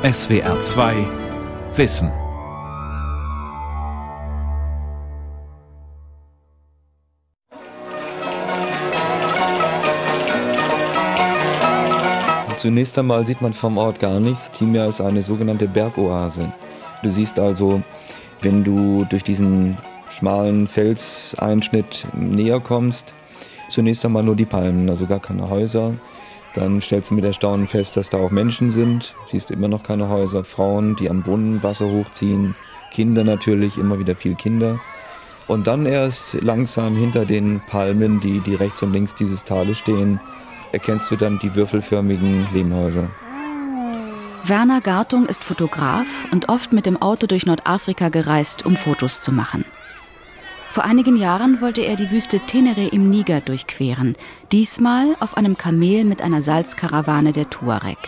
SWR 2 Wissen. Zunächst einmal sieht man vom Ort gar nichts. Timia ist eine sogenannte Bergoase. Du siehst also, wenn du durch diesen schmalen Felseinschnitt näher kommst, zunächst einmal nur die Palmen, also gar keine Häuser. Dann stellst du mit Erstaunen fest, dass da auch Menschen sind. Siehst immer noch keine Häuser, Frauen, die am Brunnen Wasser hochziehen, Kinder natürlich, immer wieder viel Kinder. Und dann erst langsam hinter den Palmen, die, die rechts und links dieses Tales stehen, erkennst du dann die würfelförmigen Lehmhäuser. Werner Gartung ist Fotograf und oft mit dem Auto durch Nordafrika gereist, um Fotos zu machen. Vor einigen Jahren wollte er die Wüste Tenere im Niger durchqueren, diesmal auf einem Kamel mit einer Salzkarawane der Tuareg.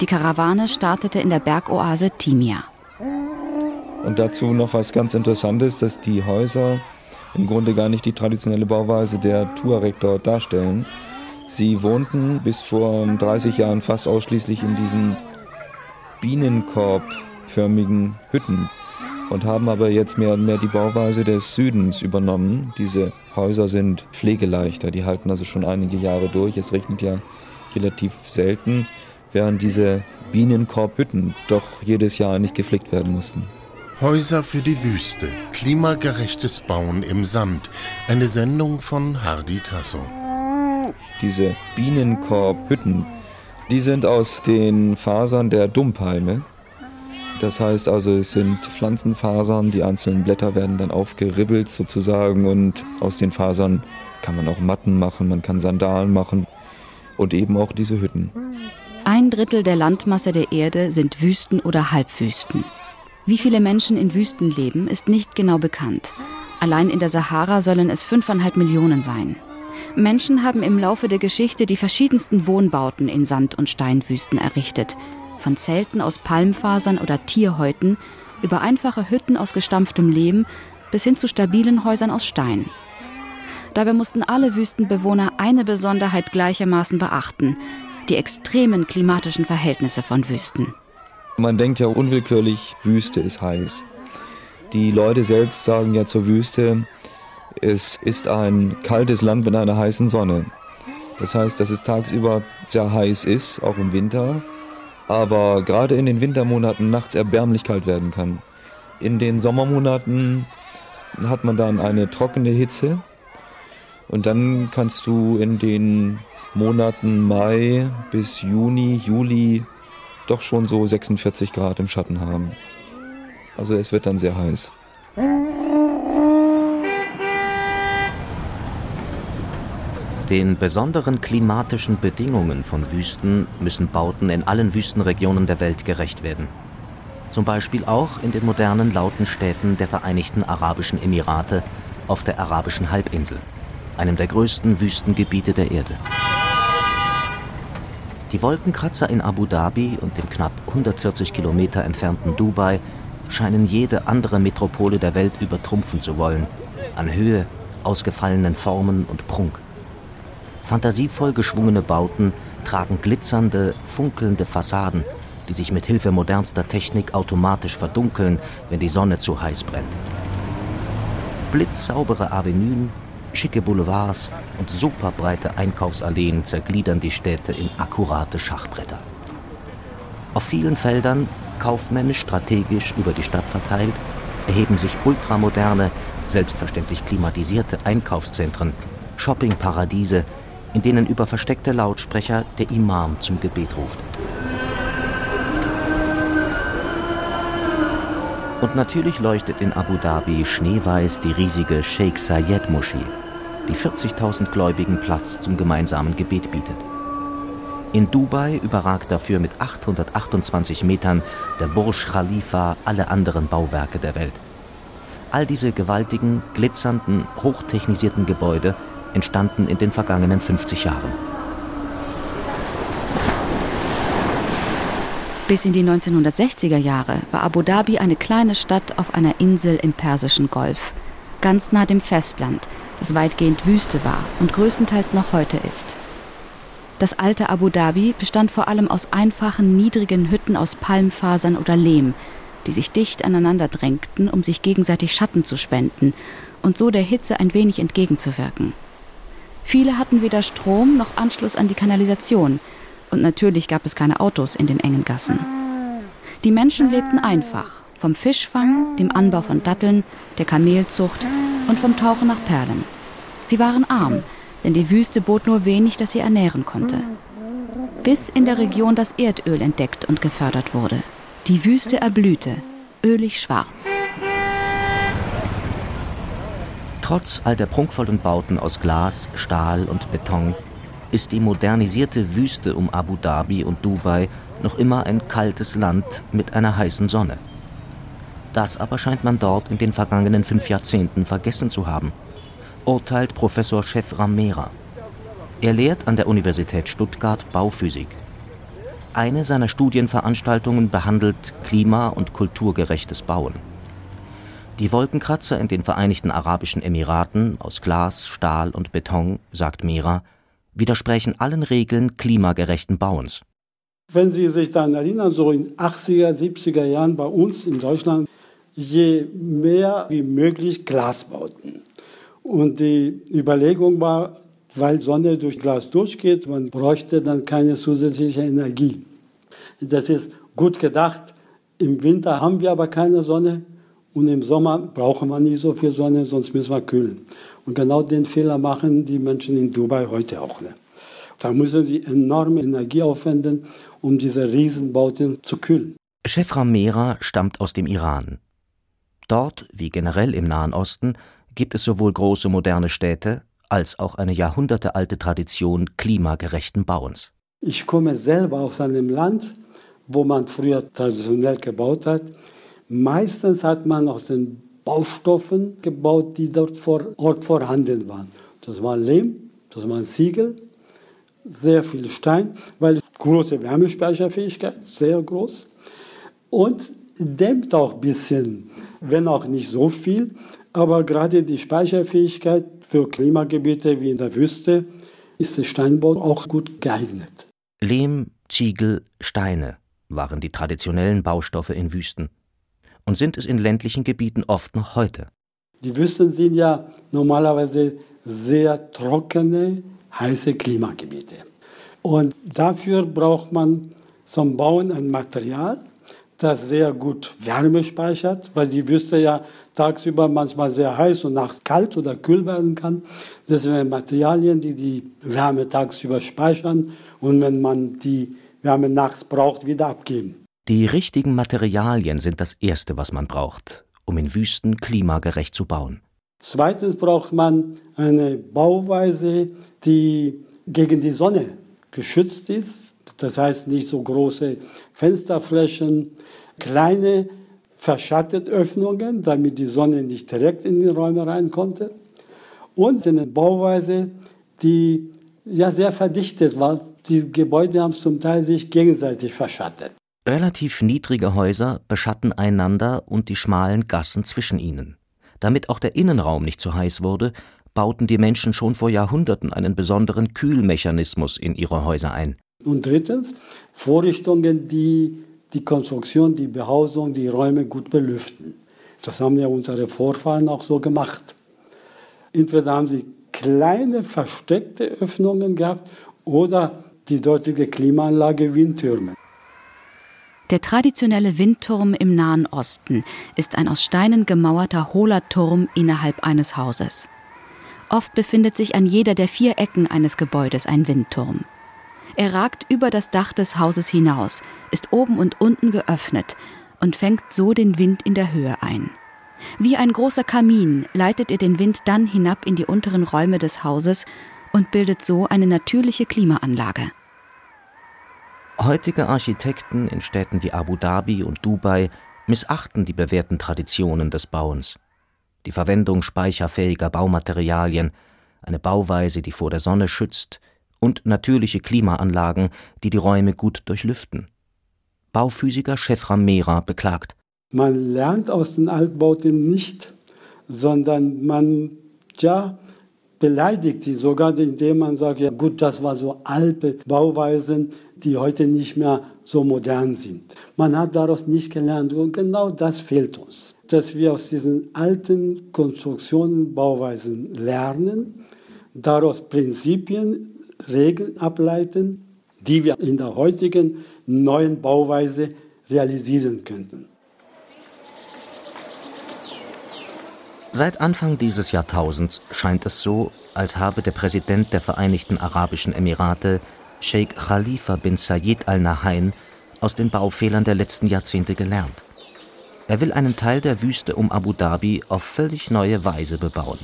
Die Karawane startete in der Bergoase Timia. Und dazu noch was ganz Interessantes, dass die Häuser im Grunde gar nicht die traditionelle Bauweise der Tuareg dort darstellen, Sie wohnten bis vor 30 Jahren fast ausschließlich in diesen bienenkorbförmigen Hütten und haben aber jetzt mehr und mehr die Bauweise des Südens übernommen. Diese Häuser sind pflegeleichter, die halten also schon einige Jahre durch. Es regnet ja relativ selten, während diese Bienenkorbhütten doch jedes Jahr nicht gepflegt werden mussten. Häuser für die Wüste. Klimagerechtes Bauen im Sand. Eine Sendung von Hardy Tasso diese Bienenkorbhütten, die sind aus den Fasern der Dummpalme. Das heißt also, es sind Pflanzenfasern, die einzelnen Blätter werden dann aufgeribbelt sozusagen und aus den Fasern kann man auch Matten machen, man kann Sandalen machen und eben auch diese Hütten. Ein Drittel der Landmasse der Erde sind Wüsten oder Halbwüsten. Wie viele Menschen in Wüsten leben, ist nicht genau bekannt. Allein in der Sahara sollen es fünfeinhalb Millionen sein. Menschen haben im Laufe der Geschichte die verschiedensten Wohnbauten in Sand- und Steinwüsten errichtet. Von Zelten aus Palmfasern oder Tierhäuten über einfache Hütten aus gestampftem Lehm bis hin zu stabilen Häusern aus Stein. Dabei mussten alle Wüstenbewohner eine Besonderheit gleichermaßen beachten, die extremen klimatischen Verhältnisse von Wüsten. Man denkt ja unwillkürlich, Wüste ist heiß. Die Leute selbst sagen ja zur Wüste, es ist ein kaltes Land mit einer heißen Sonne. Das heißt, dass es tagsüber sehr heiß ist, auch im Winter, aber gerade in den Wintermonaten nachts erbärmlich kalt werden kann. In den Sommermonaten hat man dann eine trockene Hitze und dann kannst du in den Monaten Mai bis Juni, Juli doch schon so 46 Grad im Schatten haben. Also es wird dann sehr heiß. Den besonderen klimatischen Bedingungen von Wüsten müssen Bauten in allen Wüstenregionen der Welt gerecht werden. Zum Beispiel auch in den modernen lauten Städten der Vereinigten Arabischen Emirate auf der arabischen Halbinsel, einem der größten Wüstengebiete der Erde. Die Wolkenkratzer in Abu Dhabi und dem knapp 140 Kilometer entfernten Dubai scheinen jede andere Metropole der Welt übertrumpfen zu wollen, an Höhe, ausgefallenen Formen und Prunk. Fantasievoll geschwungene Bauten tragen glitzernde, funkelnde Fassaden, die sich mit Hilfe modernster Technik automatisch verdunkeln, wenn die Sonne zu heiß brennt. Blitzsaubere Avenuen, schicke Boulevards und superbreite Einkaufsalleen zergliedern die Städte in akkurate Schachbretter. Auf vielen Feldern, kaufmännisch strategisch über die Stadt verteilt, erheben sich ultramoderne, selbstverständlich klimatisierte Einkaufszentren, Shoppingparadiese in denen über versteckte Lautsprecher der Imam zum Gebet ruft. Und natürlich leuchtet in Abu Dhabi schneeweiß die riesige Sheikh Zayed Moschee, die 40.000 Gläubigen Platz zum gemeinsamen Gebet bietet. In Dubai überragt dafür mit 828 Metern der Burj Khalifa alle anderen Bauwerke der Welt. All diese gewaltigen, glitzernden, hochtechnisierten Gebäude entstanden in den vergangenen 50 Jahren. Bis in die 1960er Jahre war Abu Dhabi eine kleine Stadt auf einer Insel im Persischen Golf, ganz nah dem Festland, das weitgehend Wüste war und größtenteils noch heute ist. Das alte Abu Dhabi bestand vor allem aus einfachen, niedrigen Hütten aus Palmfasern oder Lehm, die sich dicht aneinander drängten, um sich gegenseitig Schatten zu spenden und so der Hitze ein wenig entgegenzuwirken. Viele hatten weder Strom noch Anschluss an die Kanalisation, und natürlich gab es keine Autos in den engen Gassen. Die Menschen lebten einfach, vom Fischfang, dem Anbau von Datteln, der Kamelzucht und vom Tauchen nach Perlen. Sie waren arm, denn die Wüste bot nur wenig, das sie ernähren konnte. Bis in der Region das Erdöl entdeckt und gefördert wurde. Die Wüste erblühte, ölig schwarz. Trotz all der prunkvollen Bauten aus Glas, Stahl und Beton ist die modernisierte Wüste um Abu Dhabi und Dubai noch immer ein kaltes Land mit einer heißen Sonne. Das aber scheint man dort in den vergangenen fünf Jahrzehnten vergessen zu haben, urteilt Professor Chefram Mera. Er lehrt an der Universität Stuttgart Bauphysik. Eine seiner Studienveranstaltungen behandelt klima- und kulturgerechtes Bauen. Die Wolkenkratzer in den Vereinigten Arabischen Emiraten aus Glas, Stahl und Beton, sagt Mera, widersprechen allen Regeln klimagerechten Bauens. Wenn Sie sich daran erinnern, so in 80er, 70er Jahren bei uns in Deutschland, je mehr wie möglich Glas bauten. Und die Überlegung war, weil Sonne durch Glas durchgeht, man bräuchte dann keine zusätzliche Energie. Das ist gut gedacht. Im Winter haben wir aber keine Sonne. Und im Sommer brauchen wir nicht so viel Sonne, sonst müssen wir kühlen. Und genau den Fehler machen die Menschen in Dubai heute auch. Ne? Da müssen sie enorme Energie aufwenden, um diese Riesenbauten zu kühlen. Chef Ramera stammt aus dem Iran. Dort, wie generell im Nahen Osten, gibt es sowohl große moderne Städte als auch eine jahrhundertealte Tradition klimagerechten Bauens. Ich komme selber aus einem Land, wo man früher traditionell gebaut hat. Meistens hat man aus den Baustoffen gebaut, die dort vor Ort vorhanden waren. Das war Lehm, das waren Ziegel, sehr viel Stein, weil große Wärmespeicherfähigkeit, sehr groß. Und dämmt auch ein bisschen, wenn auch nicht so viel. Aber gerade die Speicherfähigkeit für Klimagebiete wie in der Wüste ist der Steinbau auch gut geeignet. Lehm, Ziegel, Steine waren die traditionellen Baustoffe in Wüsten und sind es in ländlichen Gebieten oft noch heute. Die Wüsten sind ja normalerweise sehr trockene, heiße Klimagebiete. Und dafür braucht man zum Bauen ein Material, das sehr gut Wärme speichert, weil die Wüste ja tagsüber manchmal sehr heiß und nachts kalt oder kühl werden kann. Das sind Materialien, die die Wärme tagsüber speichern und wenn man die Wärme nachts braucht, wieder abgeben. Die richtigen Materialien sind das Erste, was man braucht, um in Wüsten klimagerecht zu bauen. Zweitens braucht man eine Bauweise, die gegen die Sonne geschützt ist. Das heißt nicht so große Fensterflächen, kleine verschattete Öffnungen, damit die Sonne nicht direkt in die Räume rein konnte. Und eine Bauweise, die ja sehr verdichtet war. Die Gebäude haben zum Teil sich gegenseitig verschattet. Relativ niedrige Häuser beschatten einander und die schmalen Gassen zwischen ihnen. Damit auch der Innenraum nicht zu heiß wurde, bauten die Menschen schon vor Jahrhunderten einen besonderen Kühlmechanismus in ihre Häuser ein. Und drittens, Vorrichtungen, die die Konstruktion, die Behausung, die Räume gut belüften. Das haben ja unsere Vorfahren auch so gemacht. Entweder haben sie kleine versteckte Öffnungen gehabt oder die dortige Klimaanlage Windtürme. Der traditionelle Windturm im Nahen Osten ist ein aus Steinen gemauerter hohler Turm innerhalb eines Hauses. Oft befindet sich an jeder der vier Ecken eines Gebäudes ein Windturm. Er ragt über das Dach des Hauses hinaus, ist oben und unten geöffnet und fängt so den Wind in der Höhe ein. Wie ein großer Kamin leitet er den Wind dann hinab in die unteren Räume des Hauses und bildet so eine natürliche Klimaanlage. Heutige Architekten in Städten wie Abu Dhabi und Dubai missachten die bewährten Traditionen des Bauens. Die Verwendung speicherfähiger Baumaterialien, eine Bauweise, die vor der Sonne schützt, und natürliche Klimaanlagen, die die Räume gut durchlüften. Bauphysiker Chefram Mera beklagt. Man lernt aus den Altbauten nicht, sondern man ja, beleidigt sie sogar, indem man sagt, ja gut, das war so alte Bauweisen, die heute nicht mehr so modern sind. Man hat daraus nicht gelernt und genau das fehlt uns, dass wir aus diesen alten Konstruktionen, Bauweisen lernen, daraus Prinzipien, Regeln ableiten, die wir in der heutigen neuen Bauweise realisieren könnten. Seit Anfang dieses Jahrtausends scheint es so, als habe der Präsident der Vereinigten Arabischen Emirate, Sheikh Khalifa bin Zayed Al Nahyan, aus den Baufehlern der letzten Jahrzehnte gelernt. Er will einen Teil der Wüste um Abu Dhabi auf völlig neue Weise bebauen.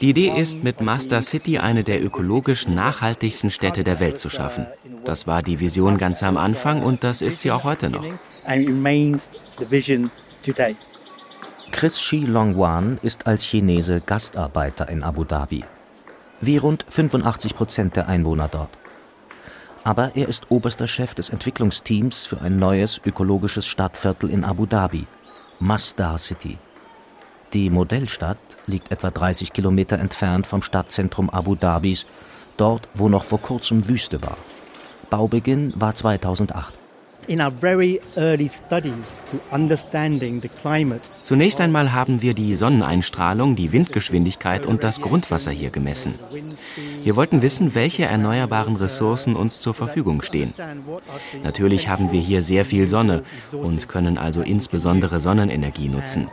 Die Idee ist, mit Master City eine der ökologisch nachhaltigsten Städte der Welt zu schaffen. Das war die Vision ganz am Anfang und das ist sie auch heute noch and remains the vision today. Chris Shi Longwan ist als Chinese Gastarbeiter in Abu Dhabi, wie rund 85 Prozent der Einwohner dort. Aber er ist oberster Chef des Entwicklungsteams für ein neues ökologisches Stadtviertel in Abu Dhabi, Masdar City. Die Modellstadt liegt etwa 30 Kilometer entfernt vom Stadtzentrum Abu Dhabis, dort, wo noch vor kurzem Wüste war. Baubeginn war 2008. Zunächst einmal haben wir die Sonneneinstrahlung, die Windgeschwindigkeit und das Grundwasser hier gemessen. Wir wollten wissen, welche erneuerbaren Ressourcen uns zur Verfügung stehen. Natürlich haben wir hier sehr viel Sonne und können also insbesondere Sonnenenergie nutzen.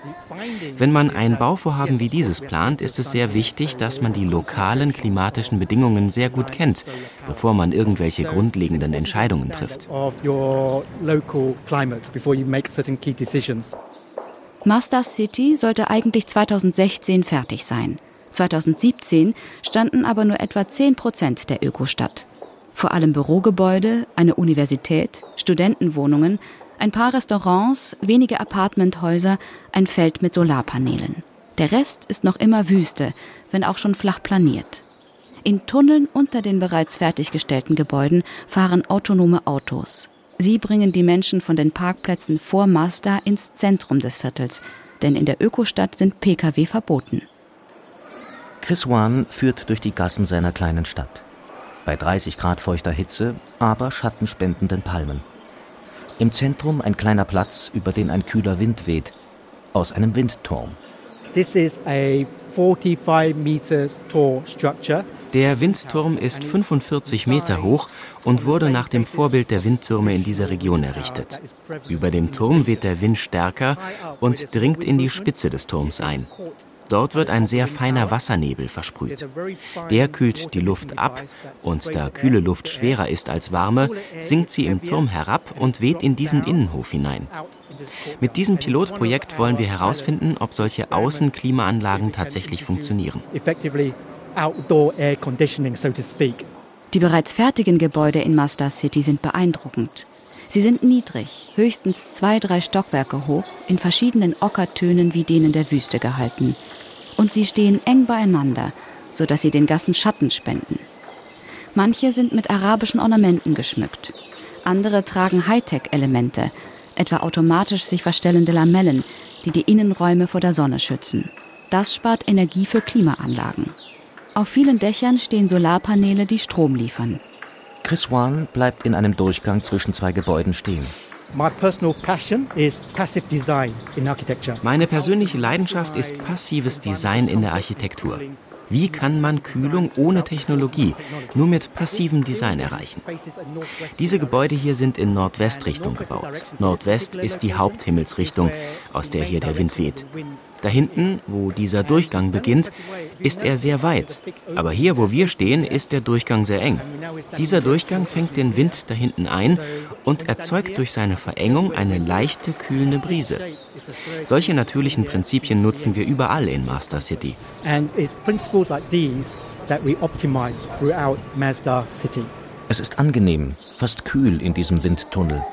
Wenn man ein Bauvorhaben wie dieses plant, ist es sehr wichtig, dass man die lokalen klimatischen Bedingungen sehr gut kennt, bevor man irgendwelche grundlegenden Entscheidungen trifft. Mazda City sollte eigentlich 2016 fertig sein. 2017 standen aber nur etwa 10 Prozent der Ökostadt. Vor allem Bürogebäude, eine Universität, Studentenwohnungen, ein paar Restaurants, wenige Apartmenthäuser, ein Feld mit Solarpanelen. Der Rest ist noch immer Wüste, wenn auch schon flach planiert. In Tunneln unter den bereits fertiggestellten Gebäuden fahren autonome Autos. Sie bringen die Menschen von den Parkplätzen vor Mazda ins Zentrum des Viertels, denn in der Ökostadt sind Pkw verboten. Chris Wan führt durch die Gassen seiner kleinen Stadt. Bei 30 Grad feuchter Hitze, aber schattenspendenden Palmen. Im Zentrum ein kleiner Platz, über den ein kühler Wind weht, aus einem Windturm. This is a 45 meter tall structure. Der Windturm ist 45 Meter hoch und wurde nach dem Vorbild der Windtürme in dieser Region errichtet. Über dem Turm weht der Wind stärker und dringt in die Spitze des Turms ein. Dort wird ein sehr feiner Wassernebel versprüht. Der kühlt die Luft ab und da kühle Luft schwerer ist als warme, sinkt sie im Turm herab und weht in diesen Innenhof hinein. Mit diesem Pilotprojekt wollen wir herausfinden, ob solche Außenklimaanlagen tatsächlich funktionieren. Die bereits fertigen Gebäude in Mazda City sind beeindruckend. Sie sind niedrig, höchstens zwei, drei Stockwerke hoch, in verschiedenen Ockertönen wie denen der Wüste gehalten und sie stehen eng beieinander, sodass sie den Gassen Schatten spenden. Manche sind mit arabischen Ornamenten geschmückt. Andere tragen Hightech-Elemente, etwa automatisch sich verstellende Lamellen, die die Innenräume vor der Sonne schützen. Das spart Energie für Klimaanlagen. Auf vielen Dächern stehen Solarpaneele, die Strom liefern. Chris Wan bleibt in einem Durchgang zwischen zwei Gebäuden stehen. Meine persönliche Leidenschaft ist passives Design in der Architektur. Wie kann man Kühlung ohne Technologie nur mit passivem Design erreichen? Diese Gebäude hier sind in Nordwestrichtung gebaut. Nordwest ist die Haupthimmelsrichtung, aus der hier der Wind weht. Da hinten, wo dieser Durchgang beginnt, ist er sehr weit. Aber hier, wo wir stehen, ist der Durchgang sehr eng. Dieser Durchgang fängt den Wind da hinten ein und erzeugt durch seine Verengung eine leichte, kühlende Brise. Solche natürlichen Prinzipien nutzen wir überall in Master City. Es ist angenehm, fast kühl in diesem Windtunnel.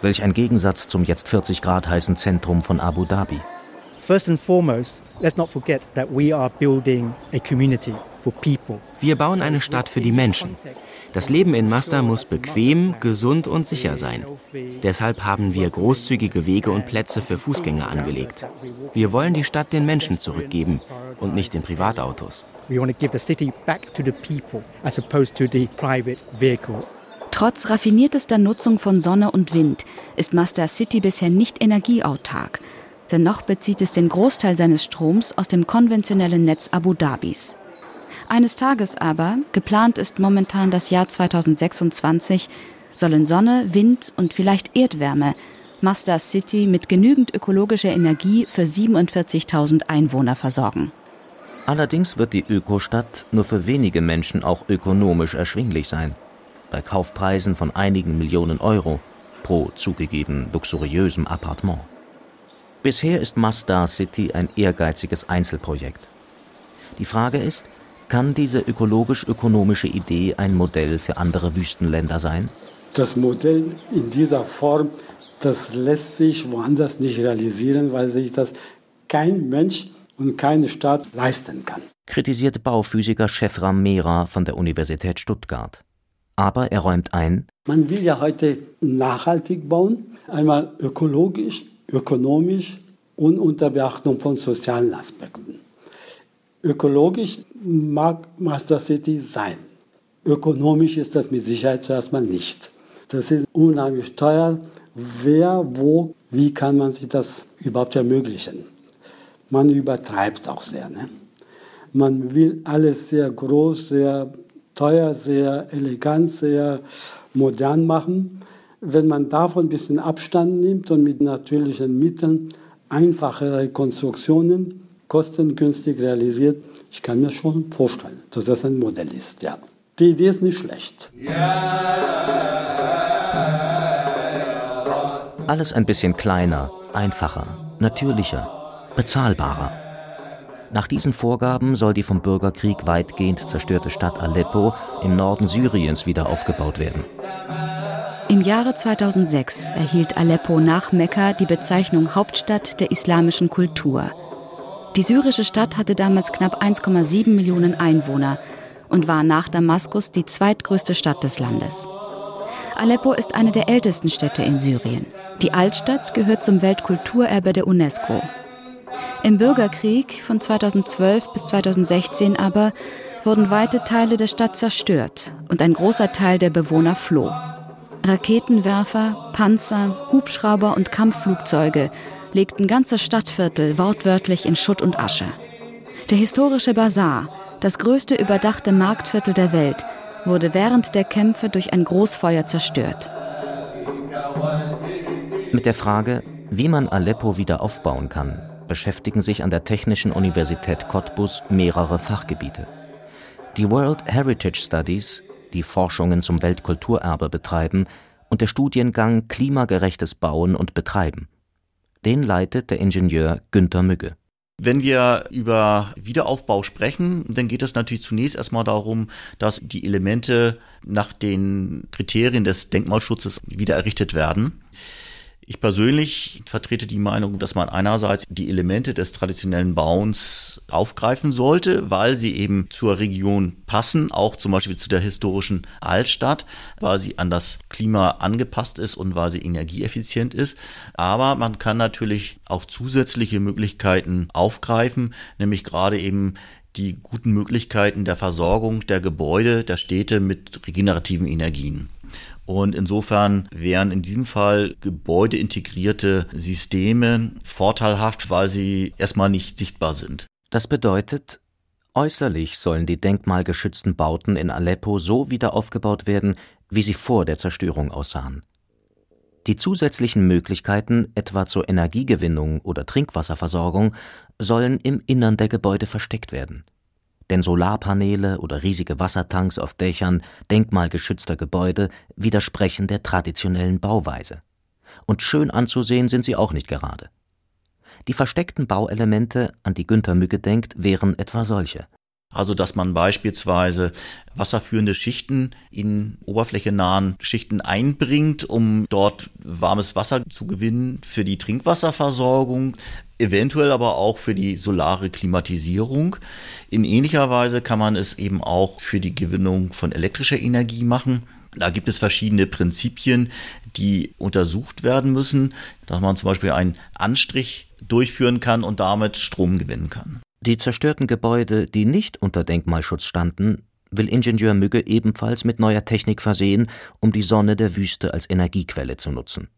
Welch ein Gegensatz zum jetzt 40 Grad heißen Zentrum von Abu Dhabi. First and foremost, let's not forget that we are building a community for people. Wir bauen eine Stadt für die Menschen. Das Leben in Mazda muss bequem, gesund und sicher sein. Deshalb haben wir großzügige Wege und Plätze für Fußgänger angelegt. Wir wollen die Stadt den Menschen zurückgeben und nicht den Privatautos. Trotz raffiniertester Nutzung von Sonne und Wind ist Mazda City bisher nicht energieautark. Denn noch bezieht es den Großteil seines Stroms aus dem konventionellen Netz Abu Dhabis. Eines Tages aber, geplant ist momentan das Jahr 2026, sollen Sonne, Wind und vielleicht Erdwärme Mazda City mit genügend ökologischer Energie für 47.000 Einwohner versorgen. Allerdings wird die Ökostadt nur für wenige Menschen auch ökonomisch erschwinglich sein. Bei Kaufpreisen von einigen Millionen Euro pro zugegeben luxuriösem Appartement. Bisher ist Mazda City ein ehrgeiziges Einzelprojekt. Die Frage ist, kann diese ökologisch-ökonomische Idee ein Modell für andere Wüstenländer sein? Das Modell in dieser Form, das lässt sich woanders nicht realisieren, weil sich das kein Mensch und keine Stadt leisten kann. Kritisiert Bauphysiker Chefram Mehra von der Universität Stuttgart. Aber er räumt ein, man will ja heute nachhaltig bauen, einmal ökologisch, ökonomisch und unter Beachtung von sozialen Aspekten. Ökologisch mag Master City sein. Ökonomisch ist das mit Sicherheit zuerst mal nicht. Das ist unheimlich teuer. Wer, wo, wie kann man sich das überhaupt ermöglichen? Man übertreibt auch sehr. Ne? Man will alles sehr groß, sehr teuer, sehr elegant, sehr modern machen. Wenn man davon ein bisschen Abstand nimmt und mit natürlichen Mitteln einfachere Konstruktionen kostengünstig realisiert. Ich kann mir schon vorstellen, dass das ein Modell ist. Ja. Die Idee ist nicht schlecht. Alles ein bisschen kleiner, einfacher, natürlicher, bezahlbarer. Nach diesen Vorgaben soll die vom Bürgerkrieg weitgehend zerstörte Stadt Aleppo im Norden Syriens wieder aufgebaut werden. Im Jahre 2006 erhielt Aleppo nach Mekka die Bezeichnung Hauptstadt der islamischen Kultur. Die syrische Stadt hatte damals knapp 1,7 Millionen Einwohner und war nach Damaskus die zweitgrößte Stadt des Landes. Aleppo ist eine der ältesten Städte in Syrien. Die Altstadt gehört zum Weltkulturerbe der UNESCO. Im Bürgerkrieg von 2012 bis 2016 aber wurden weite Teile der Stadt zerstört und ein großer Teil der Bewohner floh. Raketenwerfer, Panzer, Hubschrauber und Kampfflugzeuge legten ganze Stadtviertel wortwörtlich in Schutt und Asche. Der historische Bazar, das größte überdachte Marktviertel der Welt, wurde während der Kämpfe durch ein Großfeuer zerstört. Mit der Frage, wie man Aleppo wieder aufbauen kann, beschäftigen sich an der Technischen Universität Cottbus mehrere Fachgebiete. Die World Heritage Studies, die Forschungen zum Weltkulturerbe betreiben, und der Studiengang Klimagerechtes Bauen und Betreiben. Den leitet der Ingenieur Günther Mügge. Wenn wir über Wiederaufbau sprechen, dann geht es natürlich zunächst erstmal darum, dass die Elemente nach den Kriterien des Denkmalschutzes wieder errichtet werden. Ich persönlich vertrete die Meinung, dass man einerseits die Elemente des traditionellen Bauens aufgreifen sollte, weil sie eben zur Region passen, auch zum Beispiel zu der historischen Altstadt, weil sie an das Klima angepasst ist und weil sie energieeffizient ist. Aber man kann natürlich auch zusätzliche Möglichkeiten aufgreifen, nämlich gerade eben die guten Möglichkeiten der Versorgung der Gebäude, der Städte mit regenerativen Energien. Und insofern wären in diesem Fall gebäudeintegrierte Systeme vorteilhaft, weil sie erstmal nicht sichtbar sind. Das bedeutet, äußerlich sollen die denkmalgeschützten Bauten in Aleppo so wieder aufgebaut werden, wie sie vor der Zerstörung aussahen. Die zusätzlichen Möglichkeiten, etwa zur Energiegewinnung oder Trinkwasserversorgung, sollen im Innern der Gebäude versteckt werden denn Solarpaneele oder riesige Wassertanks auf Dächern denkmalgeschützter Gebäude widersprechen der traditionellen Bauweise. Und schön anzusehen sind sie auch nicht gerade. Die versteckten Bauelemente, an die Günter Mügge denkt, wären etwa solche. Also, dass man beispielsweise wasserführende Schichten in oberflächenahen Schichten einbringt, um dort warmes Wasser zu gewinnen für die Trinkwasserversorgung eventuell aber auch für die solare Klimatisierung. In ähnlicher Weise kann man es eben auch für die Gewinnung von elektrischer Energie machen. Da gibt es verschiedene Prinzipien, die untersucht werden müssen, dass man zum Beispiel einen Anstrich durchführen kann und damit Strom gewinnen kann. Die zerstörten Gebäude, die nicht unter Denkmalschutz standen, will Ingenieur Mügge ebenfalls mit neuer Technik versehen, um die Sonne der Wüste als Energiequelle zu nutzen.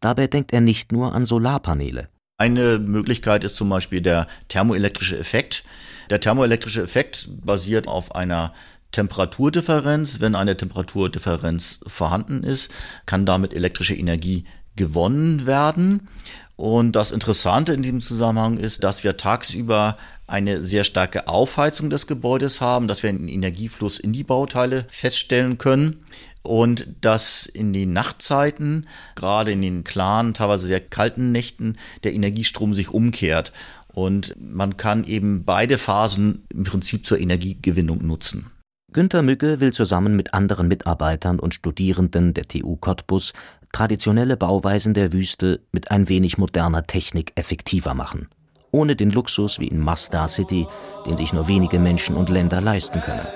Dabei denkt er nicht nur an Solarpaneele. Eine Möglichkeit ist zum Beispiel der thermoelektrische Effekt. Der thermoelektrische Effekt basiert auf einer Temperaturdifferenz. Wenn eine Temperaturdifferenz vorhanden ist, kann damit elektrische Energie gewonnen werden. Und das Interessante in diesem Zusammenhang ist, dass wir tagsüber eine sehr starke Aufheizung des Gebäudes haben, dass wir einen Energiefluss in die Bauteile feststellen können und dass in den Nachtzeiten, gerade in den klaren, teilweise sehr kalten Nächten, der Energiestrom sich umkehrt. Und man kann eben beide Phasen im Prinzip zur Energiegewinnung nutzen. Günter Mügge will zusammen mit anderen Mitarbeitern und Studierenden der TU Cottbus traditionelle Bauweisen der Wüste mit ein wenig moderner Technik effektiver machen. Ohne den Luxus wie in Masdar City, den sich nur wenige Menschen und Länder leisten können.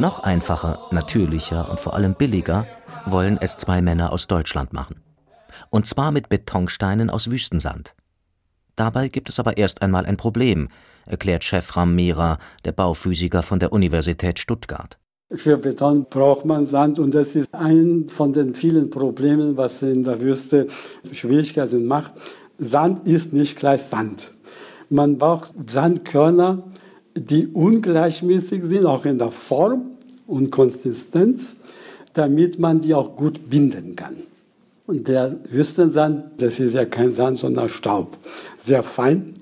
Noch einfacher, natürlicher und vor allem billiger wollen es zwei Männer aus Deutschland machen. Und zwar mit Betonsteinen aus Wüstensand. Dabei gibt es aber erst einmal ein Problem, erklärt Chef Ram Mehra, der Bauphysiker von der Universität Stuttgart. Für Beton braucht man Sand und das ist ein von den vielen Problemen, was in der Wüste Schwierigkeiten macht. Sand ist nicht gleich Sand. Man braucht Sandkörner, die ungleichmäßig sind, auch in der Form und Konsistenz, damit man die auch gut binden kann. Und der Wüstensand, das ist ja kein Sand, sondern Staub. Sehr fein,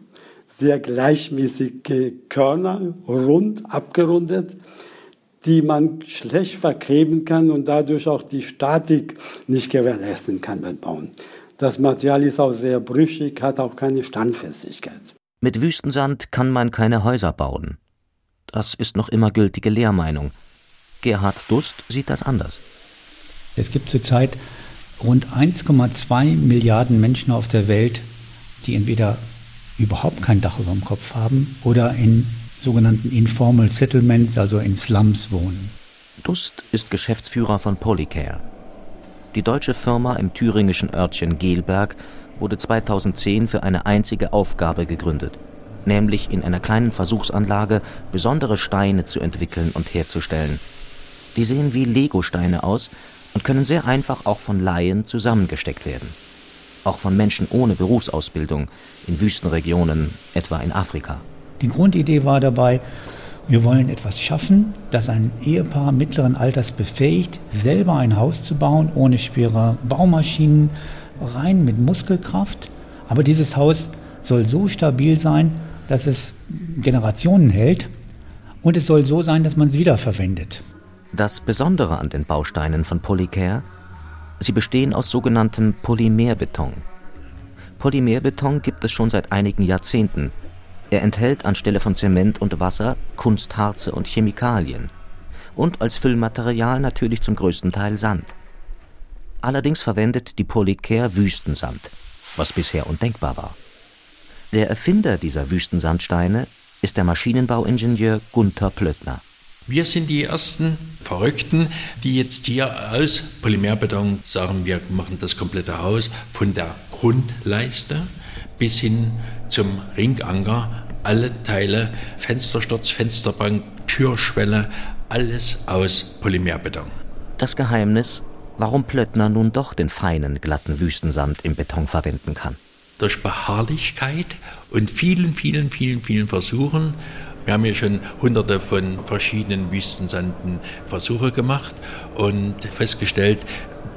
sehr gleichmäßige Körner, rund, abgerundet, die man schlecht verkleben kann und dadurch auch die Statik nicht gewährleisten kann beim Bauen. Das Material ist auch sehr brüchig, hat auch keine Standfestigkeit. Mit Wüstensand kann man keine Häuser bauen. Das ist noch immer gültige Lehrmeinung. Gerhard Dust sieht das anders. Es gibt zurzeit rund 1,2 Milliarden Menschen auf der Welt, die entweder überhaupt kein Dach über dem Kopf haben oder in sogenannten Informal Settlements, also in Slums wohnen. Dust ist Geschäftsführer von Polycare. Die deutsche Firma im thüringischen Örtchen Gelberg wurde 2010 für eine einzige Aufgabe gegründet, nämlich in einer kleinen Versuchsanlage besondere Steine zu entwickeln und herzustellen. Die sehen wie Lego-Steine aus und können sehr einfach auch von Laien zusammengesteckt werden auch von Menschen ohne Berufsausbildung in Wüstenregionen, etwa in Afrika. Die Grundidee war dabei, wir wollen etwas schaffen, das ein Ehepaar mittleren Alters befähigt, selber ein Haus zu bauen, ohne schwere Baumaschinen, rein mit Muskelkraft. Aber dieses Haus soll so stabil sein, dass es Generationen hält und es soll so sein, dass man es wiederverwendet. Das Besondere an den Bausteinen von Polycare Sie bestehen aus sogenanntem Polymerbeton. Polymerbeton gibt es schon seit einigen Jahrzehnten. Er enthält anstelle von Zement und Wasser Kunstharze und Chemikalien. Und als Füllmaterial natürlich zum größten Teil Sand. Allerdings verwendet die Polycare Wüstensand, was bisher undenkbar war. Der Erfinder dieser Wüstensandsteine ist der Maschinenbauingenieur Gunther Plöttner. Wir sind die ersten Verrückten, die jetzt hier aus Polymerbeton sagen, wir machen das komplette Haus von der Grundleiste bis hin zum Ringanker, alle Teile, Fenstersturz, Fensterbank, Türschwelle, alles aus Polymerbeton. Das Geheimnis, warum Plöttner nun doch den feinen, glatten Wüstensand im Beton verwenden kann. Durch Beharrlichkeit und vielen, vielen, vielen, vielen Versuchen wir haben ja schon hunderte von verschiedenen Wüstensanden Versuche gemacht und festgestellt,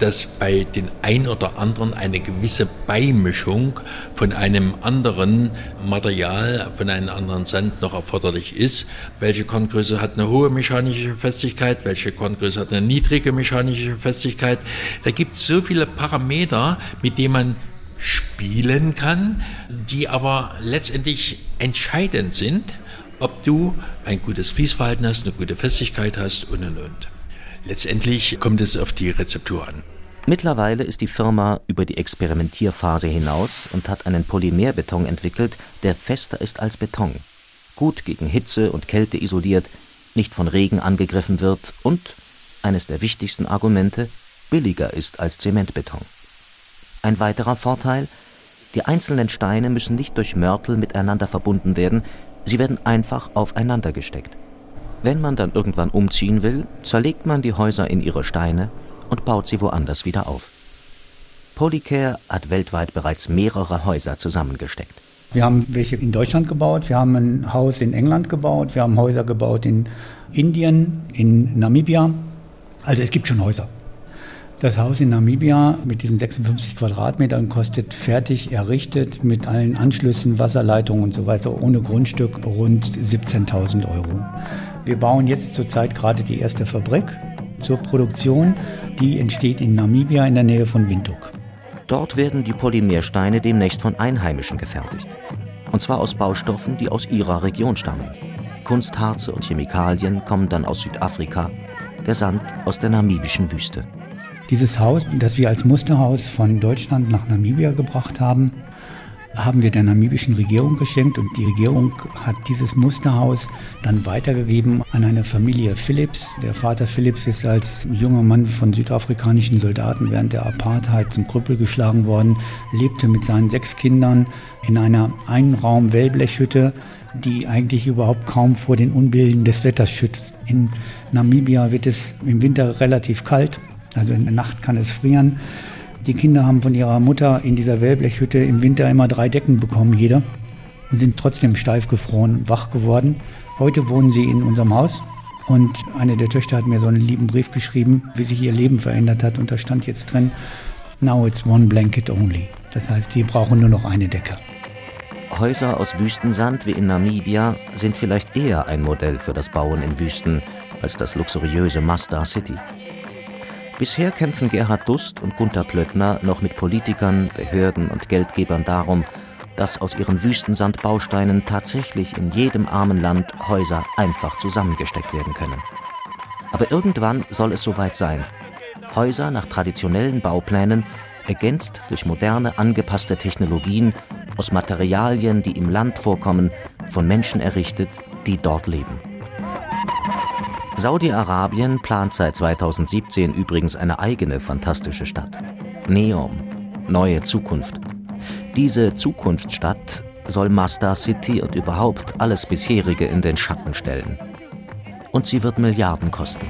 dass bei den ein oder anderen eine gewisse Beimischung von einem anderen Material, von einem anderen Sand noch erforderlich ist. Welche Korngröße hat eine hohe mechanische Festigkeit, welche Korngröße hat eine niedrige mechanische Festigkeit. Da gibt es so viele Parameter, mit denen man spielen kann, die aber letztendlich entscheidend sind ob du ein gutes Fließverhalten hast, eine gute Festigkeit hast und und und. Letztendlich kommt es auf die Rezeptur an. Mittlerweile ist die Firma über die Experimentierphase hinaus und hat einen Polymerbeton entwickelt, der fester ist als Beton, gut gegen Hitze und Kälte isoliert, nicht von Regen angegriffen wird und, eines der wichtigsten Argumente, billiger ist als Zementbeton. Ein weiterer Vorteil, die einzelnen Steine müssen nicht durch Mörtel miteinander verbunden werden, sie werden einfach aufeinander gesteckt. Wenn man dann irgendwann umziehen will, zerlegt man die Häuser in ihre Steine und baut sie woanders wieder auf. Polycare hat weltweit bereits mehrere Häuser zusammengesteckt. Wir haben welche in Deutschland gebaut, wir haben ein Haus in England gebaut, wir haben Häuser gebaut in Indien, in Namibia. Also es gibt schon Häuser. Das Haus in Namibia mit diesen 56 Quadratmetern kostet fertig errichtet mit allen Anschlüssen, Wasserleitungen und so weiter ohne Grundstück rund 17.000 Euro. Wir bauen jetzt zurzeit gerade die erste Fabrik zur Produktion. Die entsteht in Namibia in der Nähe von Windhoek. Dort werden die Polymersteine demnächst von Einheimischen gefertigt. Und zwar aus Baustoffen, die aus ihrer Region stammen. Kunstharze und Chemikalien kommen dann aus Südafrika, der Sand aus der namibischen Wüste. Dieses Haus, das wir als Musterhaus von Deutschland nach Namibia gebracht haben, haben wir der namibischen Regierung geschenkt und die Regierung hat dieses Musterhaus dann weitergegeben an eine Familie Phillips. Der Vater Phillips ist als junger Mann von südafrikanischen Soldaten während der Apartheid zum Krüppel geschlagen worden, lebte mit seinen sechs Kindern in einer Einraum-Wellblechhütte die eigentlich überhaupt kaum vor den Unbilden des Wetters schützt. In Namibia wird es im Winter relativ kalt, also in der Nacht kann es frieren. Die Kinder haben von ihrer Mutter in dieser Wellblechhütte im Winter immer drei Decken bekommen, jeder, und sind trotzdem steif gefroren, wach geworden. Heute wohnen sie in unserem Haus und eine der Töchter hat mir so einen lieben Brief geschrieben, wie sich ihr Leben verändert hat. Und da stand jetzt drin, now it's one blanket only. Das heißt, wir brauchen nur noch eine Decke. Häuser aus Wüstensand wie in Namibia sind vielleicht eher ein Modell für das Bauen in Wüsten als das luxuriöse Masdar City. Bisher kämpfen Gerhard Dust und Gunther Plöttner noch mit Politikern, Behörden und Geldgebern darum, dass aus ihren Wüstensandbausteinen tatsächlich in jedem armen Land Häuser einfach zusammengesteckt werden können. Aber irgendwann soll es soweit sein. Häuser nach traditionellen Bauplänen, ergänzt durch moderne angepasste Technologien aus Materialien, die im Land vorkommen, von Menschen errichtet, die dort leben. Saudi-Arabien plant seit 2017 übrigens eine eigene fantastische Stadt. Neom, neue Zukunft. Diese Zukunftsstadt soll Masdar City und überhaupt alles bisherige in den Schatten stellen. Und sie wird Milliarden kosten.